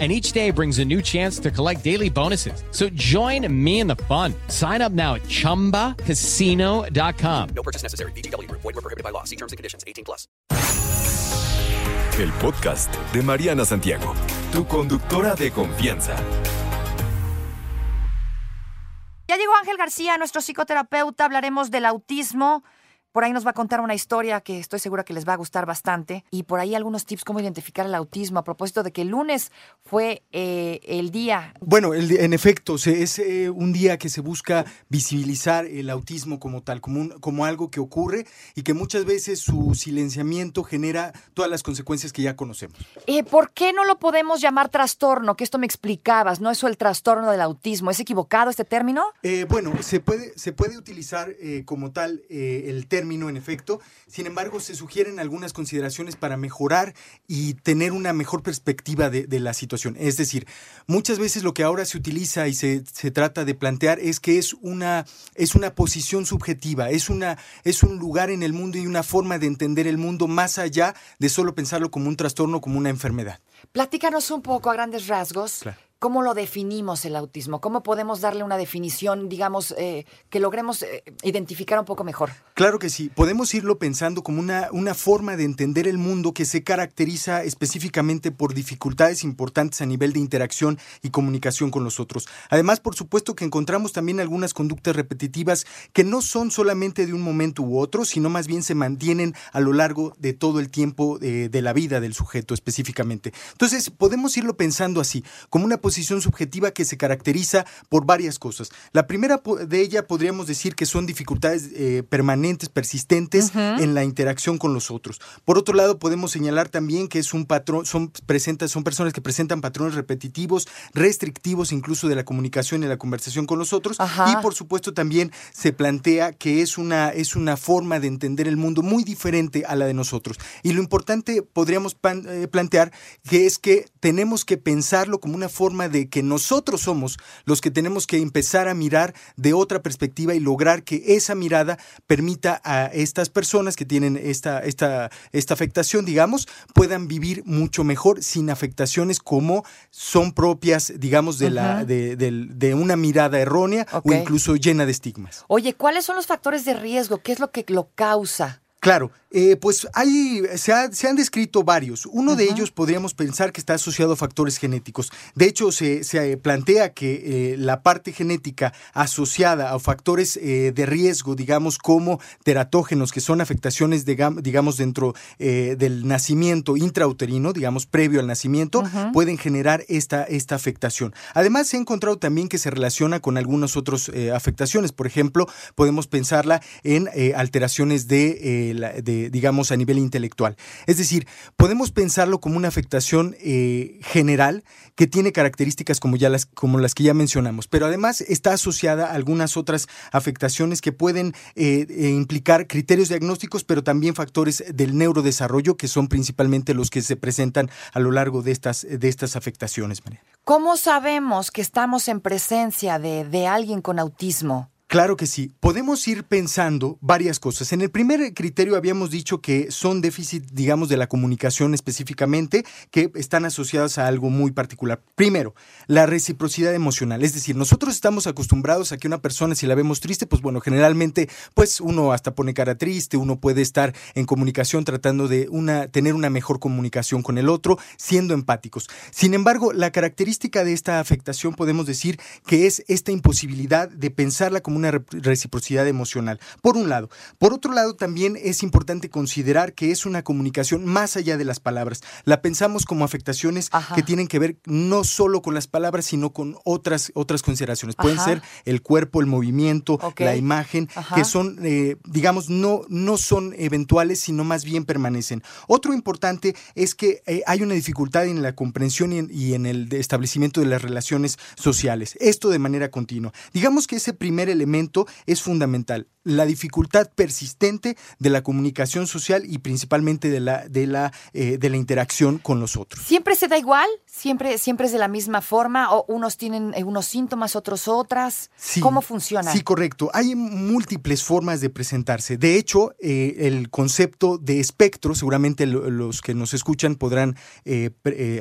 and each day brings a new chance to collect daily bonuses. So join me in the fun. Sign up now at ChumbaCasino.com. No purchase necessary. BGW. Void were prohibited by law. See terms and conditions. 18 plus. El podcast de Mariana Santiago, tu conductora de confianza. Ya llegó Ángel García, nuestro psicoterapeuta. Hablaremos del autismo por ahí nos va a contar una historia que estoy segura que les va a gustar bastante. Y por ahí algunos tips cómo identificar el autismo a propósito de que el lunes fue eh, el día. Bueno, en efecto, es eh, un día que se busca visibilizar el autismo como tal, como, como algo que ocurre y que muchas veces su silenciamiento genera todas las consecuencias que ya conocemos. Eh, ¿Por qué no lo podemos llamar trastorno? Que esto me explicabas, ¿no? Eso el trastorno del autismo. ¿Es equivocado este término? bueno, se puede, se puede utilizar como tal el término en efecto. Sin embargo, se sugieren algunas consideraciones para mejorar y tener una mejor perspectiva de, la situación. Es decir, muchas veces lo que ahora se utiliza y se, trata de plantear es que es una, es una posición subjetiva, es, una, es un lugar en el mundo y una forma de entender el mundo más allá de solo pensarlo como un trastorno, como una enfermedad. Platícanos un poco a grandes rasgos. ¿Cómo lo definimos el autismo? ¿Cómo podemos darle una definición, digamos, eh, que logremos eh, identificar un poco mejor? Claro que sí. Podemos irlo pensando como una, una forma de entender el mundo que se caracteriza específicamente por dificultades importantes a nivel de interacción y comunicación con los otros. Además, por supuesto que encontramos también algunas conductas repetitivas que no son solamente de un momento u otro, sino más bien se mantienen a lo largo de todo el tiempo de, de la vida del sujeto específicamente. Entonces, podemos irlo pensando así, como una posición posición subjetiva que se caracteriza por varias cosas. La primera de ella podríamos decir que son dificultades eh, permanentes, persistentes en la interacción con los otros. Por otro lado, podemos señalar también que es un patrón, son, son personas que presentan patrones repetitivos, restrictivos incluso de la comunicación y la conversación con los otros. Y por supuesto también se plantea que es una, es una forma de entender el mundo muy diferente a la de nosotros. Y lo importante podríamos eh, plantear que es que tenemos que pensarlo como una forma de que nosotros somos los que tenemos que empezar a mirar de otra perspectiva y lograr que esa mirada permita a estas personas que tienen esta, esta, esta afectación, digamos, puedan vivir mucho mejor sin afectaciones como son propias, digamos, de, la, de, de, una mirada errónea o incluso llena de estigmas. Oye, ¿cuáles son los factores de riesgo? ¿Qué es lo que lo causa? Claro, eh, pues hay, se, han descrito varios. Uno de ellos podríamos pensar que está asociado a factores genéticos. De hecho, se, plantea que eh, la parte genética asociada a factores eh, de riesgo, digamos, como teratógenos, que son afectaciones, digamos, dentro del nacimiento intrauterino, digamos, previo al nacimiento, pueden generar esta, esta afectación. Además, se ha encontrado también que se relaciona con algunas otras afectaciones. Por ejemplo, podemos pensarla en alteraciones de, digamos, a nivel intelectual. Es decir, podemos pensarlo como una afectación eh, general que tiene características como, ya las, como las que ya mencionamos, pero además está asociada a algunas otras afectaciones que pueden eh, eh, implicar criterios diagnósticos, pero también factores del neurodesarrollo, que son principalmente los que se presentan a lo largo de estas, de estas afectaciones, María. ¿Cómo sabemos que estamos en presencia de, de alguien con autismo? Claro que sí. Podemos ir pensando varias cosas. En el primer criterio habíamos dicho que son déficit, digamos, de la comunicación específicamente, que están asociados a algo muy particular. Primero, la reciprocidad emocional. Es decir, nosotros estamos acostumbrados a que una persona, si la vemos triste, pues bueno, generalmente, pues uno hasta pone cara triste, uno puede estar en comunicación tratando de una, tener una mejor comunicación con el otro, siendo empáticos. Sin embargo, la característica de esta afectación podemos decir que es esta imposibilidad de pensarla como una reciprocidad emocional, por un lado. Por otro lado, también es importante considerar que es una comunicación más allá de las palabras. La pensamos como afectaciones que tienen que ver no solo con las palabras, sino con otras, otras consideraciones. Pueden ser el cuerpo, el movimiento, la imagen, que son, eh, digamos, no, no son eventuales, sino más bien permanecen. Otro importante es que eh, hay una dificultad en la comprensión y en, y en el establecimiento de las relaciones sociales. Esto de manera continua. Digamos que ese primer elemento es fundamental. La dificultad persistente de la comunicación social y principalmente de la, de la, eh, de la interacción con los otros. ¿Siempre se da igual? ¿Siempre, ¿Siempre es de la misma forma? ¿O unos tienen eh, unos síntomas, otros otras? Sí, ¿Cómo funciona? Sí, correcto. Hay múltiples formas de presentarse. De hecho, eh, el concepto de espectro, seguramente lo- los que nos escuchan podrán eh,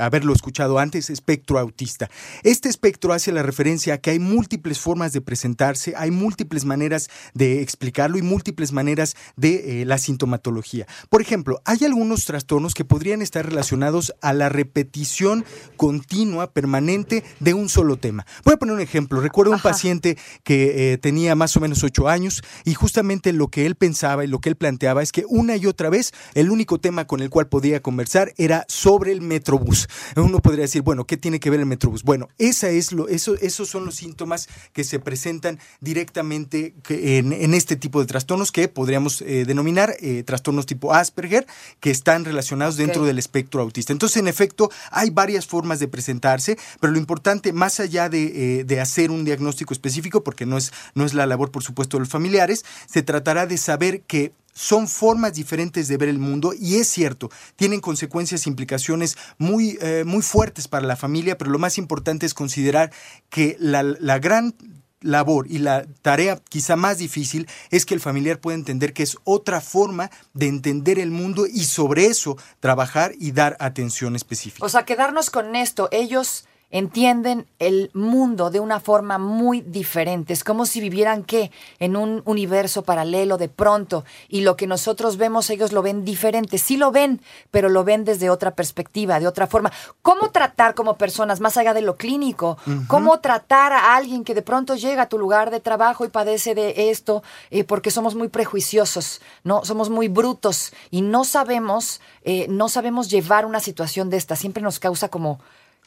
haberlo escuchado antes, espectro autista. Este espectro hace la referencia a que hay múltiples formas de presentarse, hay múltiples maneras de explicarlo y múltiples maneras de eh, la sintomatología. Por ejemplo, hay algunos trastornos que podrían estar relacionados a la repetición continua, permanente de un solo tema. Voy a poner un ejemplo. Recuerdo un Ajá. paciente que eh, tenía más o menos ocho años y justamente lo que él pensaba y lo que él planteaba es que una y otra vez el único tema con el cual podía conversar era sobre el metrobús. Uno podría decir, bueno, ¿qué tiene que ver el metrobús? Bueno, esa es lo, eso, esos son los síntomas que se presentan directamente en, en este tipo de trastornos que podríamos eh, denominar eh, trastornos tipo Asperger, que están relacionados dentro del espectro autista. Entonces, en efecto, hay varias formas de presentarse, pero lo importante, más allá de, eh, de hacer un diagnóstico específico, porque no es, no es la labor, por supuesto, de los familiares, se tratará de saber que son formas diferentes de ver el mundo y es cierto, tienen consecuencias, implicaciones muy, eh, muy fuertes para la familia, pero lo más importante es considerar que la, la gran labor y la tarea quizá más difícil es que el familiar pueda entender que es otra forma de entender el mundo y sobre eso trabajar y dar atención específica. O sea, quedarnos con esto. Ellos entienden el mundo de una forma muy diferente. Es como si vivieran, ¿qué? En un universo paralelo de pronto. Y lo que nosotros vemos, ellos lo ven diferente. Sí lo ven, pero lo ven desde otra perspectiva, de otra forma. ¿Cómo tratar como personas, más allá de lo clínico? ¿Cómo tratar a alguien que de pronto llega a tu lugar de trabajo y padece de esto? eh, porque somos muy prejuiciosos, ¿no? Somos muy brutos y no sabemos, eh, no sabemos llevar una situación de esta. Siempre nos causa como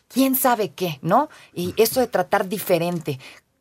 quién sabe qué, ¿no? Y esto de tratar diferente.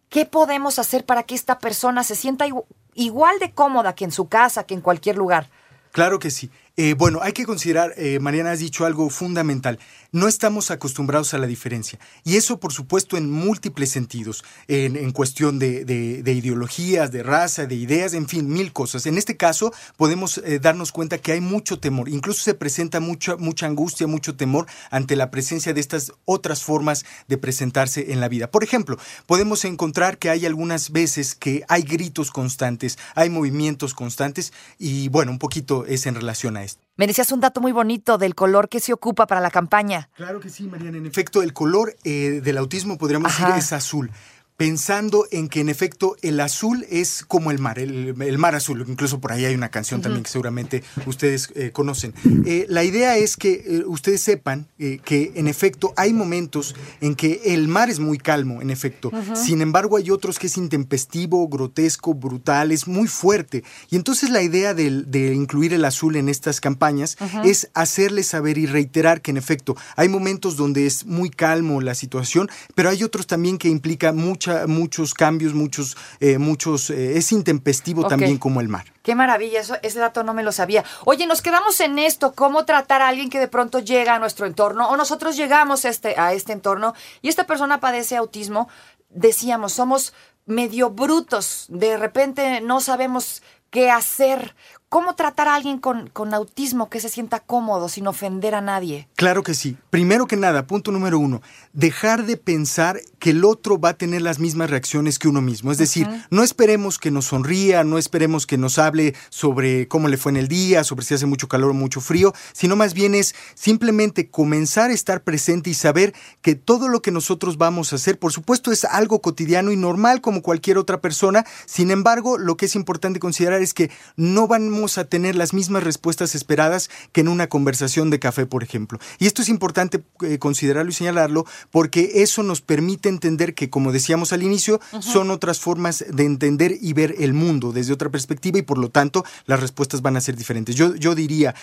¿Qué podemos hacer para que esta persona se sienta igu- igual de cómoda que en su casa, que en cualquier lugar? Claro que sí. Eh, bueno, hay que considerar, eh, Mariana, has dicho algo fundamental. No estamos acostumbrados a la diferencia. Y eso, por supuesto, en múltiples sentidos. En, cuestión de ideologías, de raza, de ideas, en fin, mil cosas. En este caso, podemos eh, darnos cuenta que hay mucho temor. Incluso se presenta mucha, mucha angustia, mucho temor ante la presencia de estas otras formas de presentarse en la vida. Por ejemplo, podemos encontrar que hay algunas veces que hay gritos constantes, hay movimientos constantes y, bueno, un poquito es en relación a esto. Me decías un dato muy bonito del color que se ocupa para la campaña. Claro que sí, Mariana. En efecto, el color eh, del autismo, podríamos Ajá. decir, es azul. Pensando en que en efecto el azul es como el mar, el, el mar azul. Incluso por ahí hay una canción también que seguramente ustedes eh, conocen. Eh, la idea es que eh, ustedes sepan eh, que en efecto hay momentos en que el mar es muy calmo, en efecto. Sin embargo, hay otros que es intempestivo, grotesco, brutal, es muy fuerte. Y entonces la idea del- de, incluir el azul en estas campañas es hacerles saber y reiterar que en efecto hay momentos donde es muy calmo la situación, pero hay otros también que implica mucha, muchos cambios, muchos, eh, muchos, eh, es intempestivo también como el mar. Qué maravilla, eso, ese dato no me lo sabía. Oye, nos quedamos en esto, cómo tratar a alguien que de pronto llega a nuestro entorno o nosotros llegamos a este, a este entorno y esta persona padece autismo. Decíamos, somos medio brutos, de repente no sabemos qué hacer. ¿Cómo tratar a alguien con, con autismo que se sienta cómodo sin ofender a nadie? Claro que sí. Primero que nada, punto número uno, dejar de pensar que el otro va a tener las mismas reacciones que uno mismo. Es decir, no esperemos que nos sonría, no esperemos que nos hable sobre cómo le fue en el día, sobre si hace mucho calor o mucho frío, sino más bien es simplemente comenzar a estar presente y saber que todo lo que nosotros vamos a hacer, por supuesto, es algo cotidiano y normal como cualquier otra persona. Sin embargo, lo que es importante considerar es que no vamos a tener las mismas respuestas esperadas que en una conversación de café, por ejemplo. Y esto es importante eh, considerarlo y señalarlo porque eso nos permite entender que, como decíamos al inicio, son otras formas de entender y ver el mundo desde otra perspectiva y por lo tanto las respuestas van a ser diferentes. Yo, yo diría,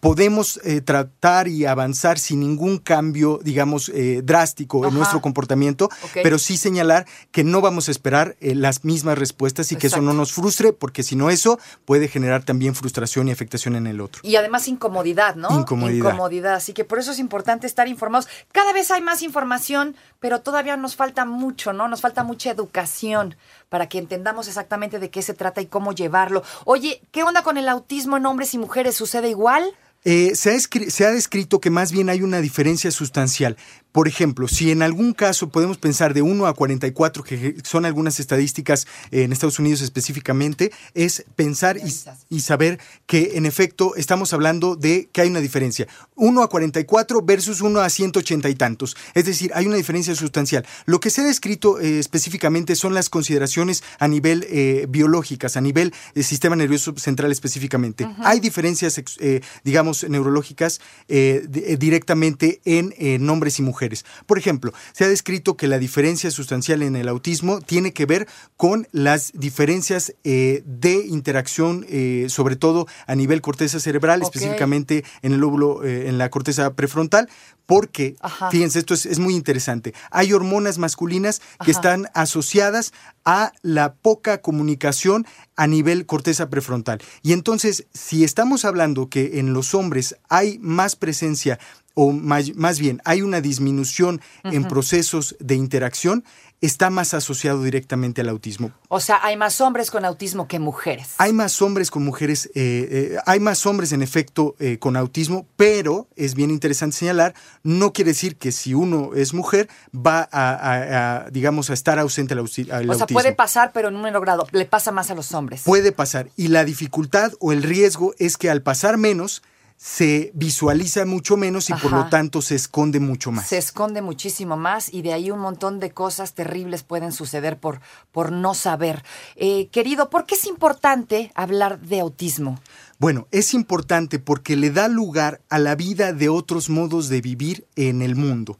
podemos eh, tratar y avanzar sin ningún cambio, digamos, eh, drástico en nuestro comportamiento, pero sí señalar que no vamos a esperar eh, las mismas respuestas y que eso no nos frustre, porque si no eso puede generar también frustración y afectación en el otro. Y además incomodidad, ¿no? Incomodidad. Incomodidad. Así que por eso es importante estar informados. Cada vez hay más información, pero todavía nos falta mucho, ¿no? Nos falta mucha educación para que entendamos exactamente de qué se trata y cómo llevarlo. Oye, ¿qué onda con el autismo en hombres y mujeres? ¿Sucede igual? Eh, se, ha escri- se ha descrito que más bien hay una diferencia sustancial. Por ejemplo, si en algún caso podemos pensar de 1 a 44, que son algunas estadísticas en Estados Unidos específicamente, es pensar y, y saber que en efecto estamos hablando de que hay una diferencia. 1 a 44 versus 1 a 180 y tantos. Es decir, hay una diferencia sustancial. Lo que se ha descrito eh, específicamente son las consideraciones a nivel eh, biológicas, a nivel eh, sistema nervioso central específicamente. Hay diferencias, eh, digamos, neurológicas di- directamente en, en hombres y mujeres. Por ejemplo, se ha descrito que la diferencia sustancial en el autismo tiene que ver con las diferencias eh, de interacción, eh, sobre todo a nivel corteza cerebral, específicamente en el lóbulo, eh, en la corteza prefrontal, porque, Ajá. fíjense, esto es, es muy interesante. Hay hormonas masculinas que Ajá. están asociadas a la poca comunicación a nivel corteza prefrontal. Y entonces, si estamos hablando que en los hombres hay más presencia o más, más bien hay una disminución en procesos de interacción, está más asociado directamente al autismo. O sea, hay más hombres con autismo que mujeres. Hay más hombres con mujeres, eh, eh, hay más hombres en efecto eh, con autismo, pero es bien interesante señalar, no quiere decir que si uno es mujer va a, a- a, digamos, a estar ausente al, al o sea, autismo. puede pasar, pero en un menor grado. Le pasa más a los hombres. Puede pasar. Y la dificultad o el riesgo es que al pasar menos, se visualiza mucho menos y por lo tanto se esconde mucho más. Se esconde muchísimo más y de ahí un montón de cosas terribles pueden suceder por, por no saber. Eh, querido, ¿por qué es importante hablar de autismo? Bueno, es importante porque le da lugar a la vida de otros modos de vivir en el mundo.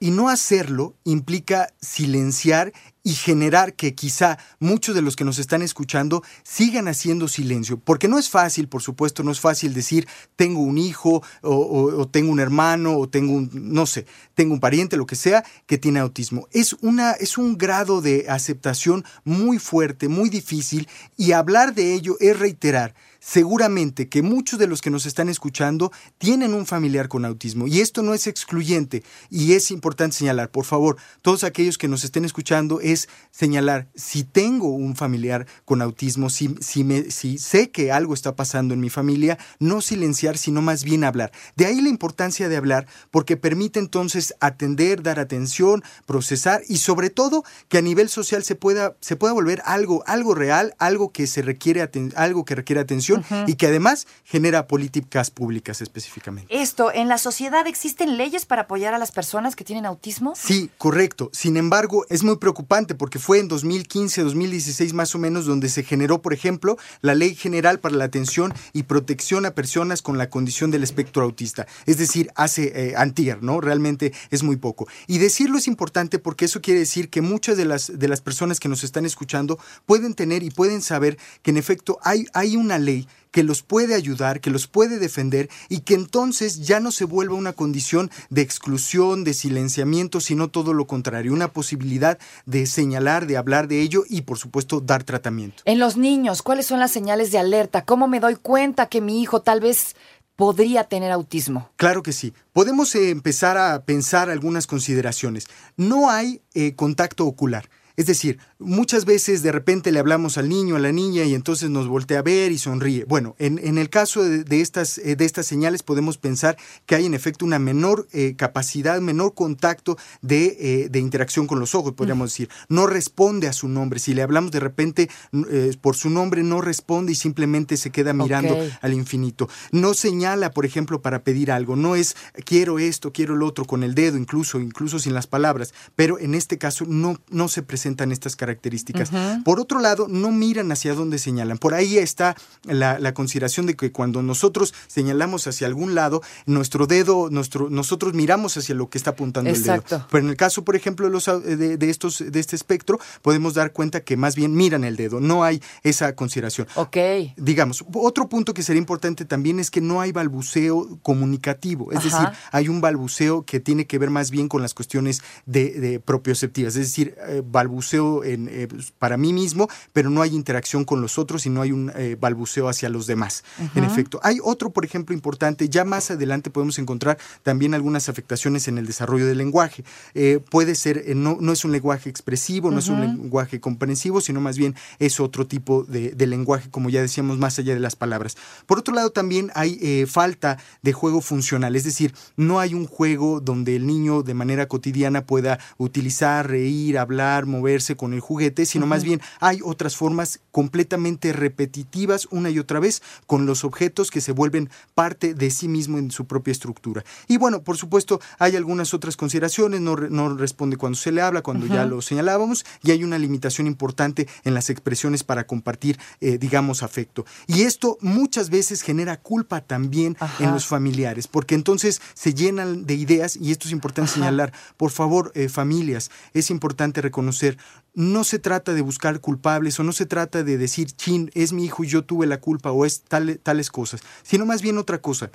Y no hacerlo implica silenciar y generar que quizá muchos de los que nos están escuchando sigan haciendo silencio. Porque no es fácil, por supuesto, no es fácil decir tengo un hijo o, tengo un hermano o tengo un, no sé, tengo un pariente, lo que sea, que tiene autismo. Es, una, es un grado de aceptación muy fuerte, muy difícil y hablar de ello es reiterar seguramente que muchos de los que nos están escuchando tienen un familiar con autismo y esto no es excluyente y es importante señalar, por favor, todos aquellos que nos estén escuchando es señalar si tengo un familiar con autismo, si, si, me, si sé que algo está pasando en mi familia, no silenciar, sino más bien hablar. De ahí la importancia de hablar porque permite entonces atender, dar atención, procesar y sobre todo que a nivel social se pueda, se pueda volver algo, algo real, algo que se requiere aten- algo que requiere atención y que además genera políticas públicas específicamente. Esto, ¿en la sociedad existen leyes para apoyar a las personas que tienen autismo? Sí, correcto. Sin embargo, es muy preocupante porque fue en 2015, 2016 más o menos donde se generó, por ejemplo, la Ley General para la Atención y Protección a Personas con la Condición del Espectro Autista. Es decir, hace eh, antier, ¿no? Realmente es muy poco. Y decirlo es importante porque eso quiere decir que muchas de las, de las personas que nos están escuchando pueden tener y pueden saber que en efecto hay, hay una ley que los puede ayudar, que los puede defender y que entonces ya no se vuelva una condición de exclusión, de silenciamiento, sino todo lo contrario, una posibilidad de señalar, de hablar de ello y por supuesto dar tratamiento. En los niños, ¿cuáles son las señales de alerta? ¿Cómo me doy cuenta que mi hijo tal vez podría tener autismo? Claro que sí. Podemos eh, empezar a pensar algunas consideraciones. No hay eh, contacto ocular. Es decir, muchas veces de repente le hablamos al niño, a la niña y entonces nos voltea a ver y sonríe. Bueno, en, en el caso de, de estas, eh, de estas señales podemos pensar que hay en efecto una menor eh, capacidad, menor contacto de, eh, de interacción con los ojos, podríamos decir. No responde a su nombre. Si le hablamos de repente eh, por su nombre, no responde y simplemente se queda mirando al infinito. No señala, por ejemplo, para pedir algo. No es quiero esto, quiero el otro con el dedo, incluso, incluso sin las palabras. Pero en este caso no, no se presenta presentan estas características. Por otro lado, no miran hacia dónde señalan. Por ahí está la, la consideración de que cuando nosotros señalamos hacia algún lado, nuestro dedo, nuestro, nosotros miramos hacia lo que está apuntando el Exacto. dedo. Pero en el caso, por ejemplo, de, los, au- de, de estos, de este espectro, podemos dar cuenta que más bien miran el dedo, no hay esa consideración. Ok. Digamos, otro punto que sería importante también es que no hay balbuceo comunicativo, es Ajá. decir, hay un balbuceo que tiene que ver más bien con las cuestiones de, de propioceptivas, es decir, eh, balbuceo en, eh, pues, para mí mismo, pero no hay interacción con los otros y no hay un eh, balbuceo hacia los demás. En efecto, hay otro, por ejemplo, importante, ya más adelante podemos encontrar también algunas afectaciones en el desarrollo del lenguaje. Eh, puede ser, eh, no, no es un lenguaje expresivo, no es un lenguaje comprensivo, sino más bien es otro tipo de, de lenguaje, como ya decíamos, más allá de las palabras. Por otro lado, también hay eh, falta de juego funcional, es decir, no hay un juego donde el niño de manera cotidiana pueda utilizar, reír, hablar, moverse con el juguete, sino más bien hay otras formas completamente repetitivas una y otra vez con los objetos que se vuelven parte de sí mismo en su propia estructura. Y bueno, por supuesto, hay algunas otras consideraciones, no, re- no responde cuando se le habla, cuando ya lo señalábamos, y hay una limitación importante en las expresiones para compartir, eh, digamos, afecto. Y esto muchas veces genera culpa también Ajá. en los familiares, porque entonces se llenan de ideas, y esto es importante señalar, por favor, eh, familias, es importante reconocer, no se trata de buscar culpables o no se trata de decir, chin, es mi hijo y yo tuve la culpa o es tal- tales cosas, sino más bien otra cosa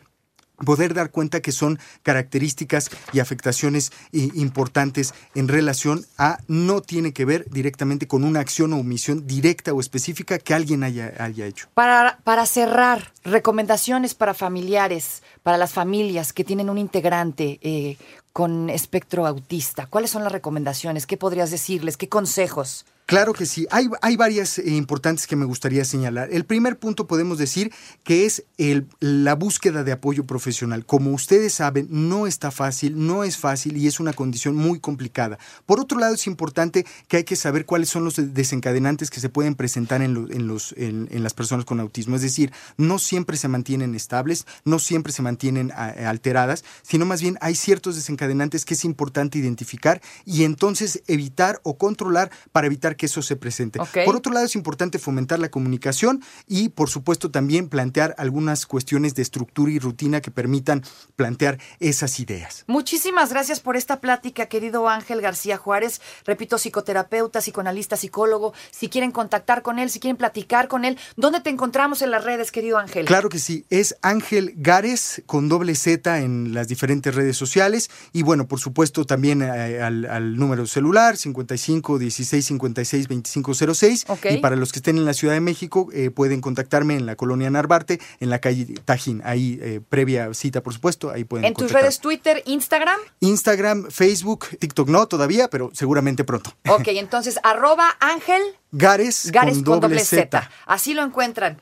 poder dar cuenta que son características y afectaciones eh, importantes en relación a no tiene que ver directamente con una acción o omisión directa o específica que alguien haya, haya hecho. Para, para cerrar, recomendaciones para familiares, para las familias que tienen un integrante eh, con espectro autista. ¿Cuáles son las recomendaciones? ¿Qué podrías decirles? ¿Qué consejos? Claro que sí. Hay, hay varias eh, importantes que me gustaría señalar. El primer punto podemos decir que es la búsqueda de apoyo profesional. Como ustedes saben, no está fácil, no es fácil y es una condición muy complicada. Por otro lado, es importante que hay que saber cuáles son los desencadenantes que se pueden presentar en, en los, en, las personas con autismo. Es decir, no siempre se mantienen estables, no siempre se mantienen a- alteradas, sino más bien hay ciertos desencadenantes que es importante identificar y entonces evitar o controlar para evitar que eso se presente. Por otro lado, es importante fomentar la comunicación y, por supuesto, también plantear algunas cuestiones de estructura y rutina que permitan plantear esas ideas. Muchísimas gracias por esta plática, querido Ángel García Juárez. Repito, psicoterapeuta, psicoanalista, psicólogo. Si quieren contactar con él, si quieren platicar con él, ¿dónde te encontramos en las redes, querido Ángel? Claro que sí, es Ángel Gares con doble Z en las diferentes redes sociales y bueno, por supuesto también eh, al, al número celular 55 16 56 25 06 Ok. y para los que estén en la Ciudad de México eh, pueden contactarme en la colonia Narvarte en la calle Tajín, ahí eh, previa cita por supuesto, ahí pueden En tus redes Twitter, Instagram. Instagram, Facebook, TikTok no todavía, pero seguramente pronto. Ok, entonces arroba Ángel Gares, Gares con doble Z. Así lo encuentran.